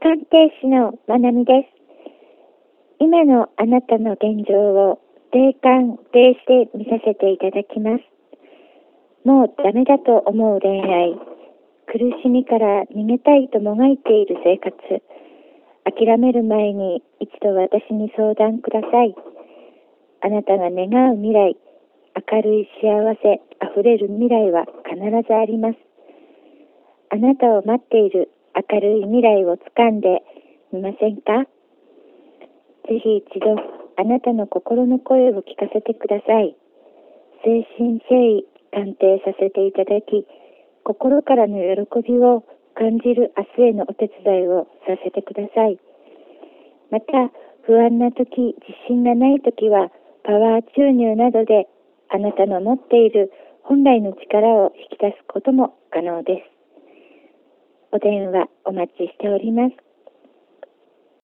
鑑定士のまなみです。今のあなたの現状を霊感、霊して見させていただきます。もうダメだと思う恋愛、苦しみから逃げたいともがいている生活、諦める前に一度私に相談ください。あなたが願う未来、明るい幸せあふれる未来は必ずあります。あなたを待っている明るい未来をつかんでみませんか？ぜひ一度あなたの心の声を聞かせてください。精神誠意鑑定させていただき、心からの喜びを感じる明日へのお手伝いをさせてください。また、不安な時、自信がない時は、パワー注入などであなたの持っている本来の力を引き出すことも可能です。お電話お待ちしております。